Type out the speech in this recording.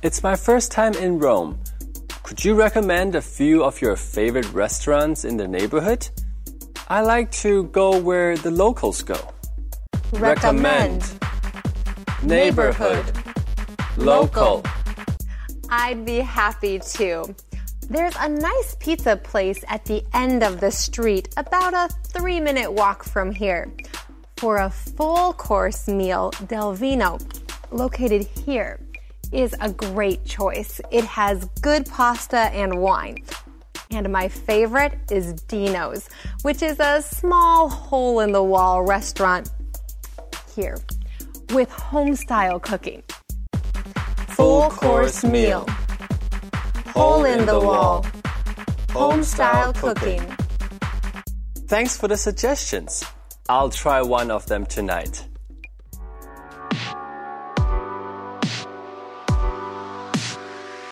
It's my first time in Rome. Could you recommend a few of your favorite restaurants in the neighborhood? I like to go where the locals go. Recommend. Neighborhood. Local. I'd be happy to. There's a nice pizza place at the end of the street, about a three minute walk from here. For a full course meal, Del Vino, located here, is a great choice. It has good pasta and wine. And my favorite is Dino's, which is a small hole in the wall restaurant here with home style cooking. Full course meal. Hole in the wall. Home style cooking. Thanks for the suggestions. I'll try one of them tonight.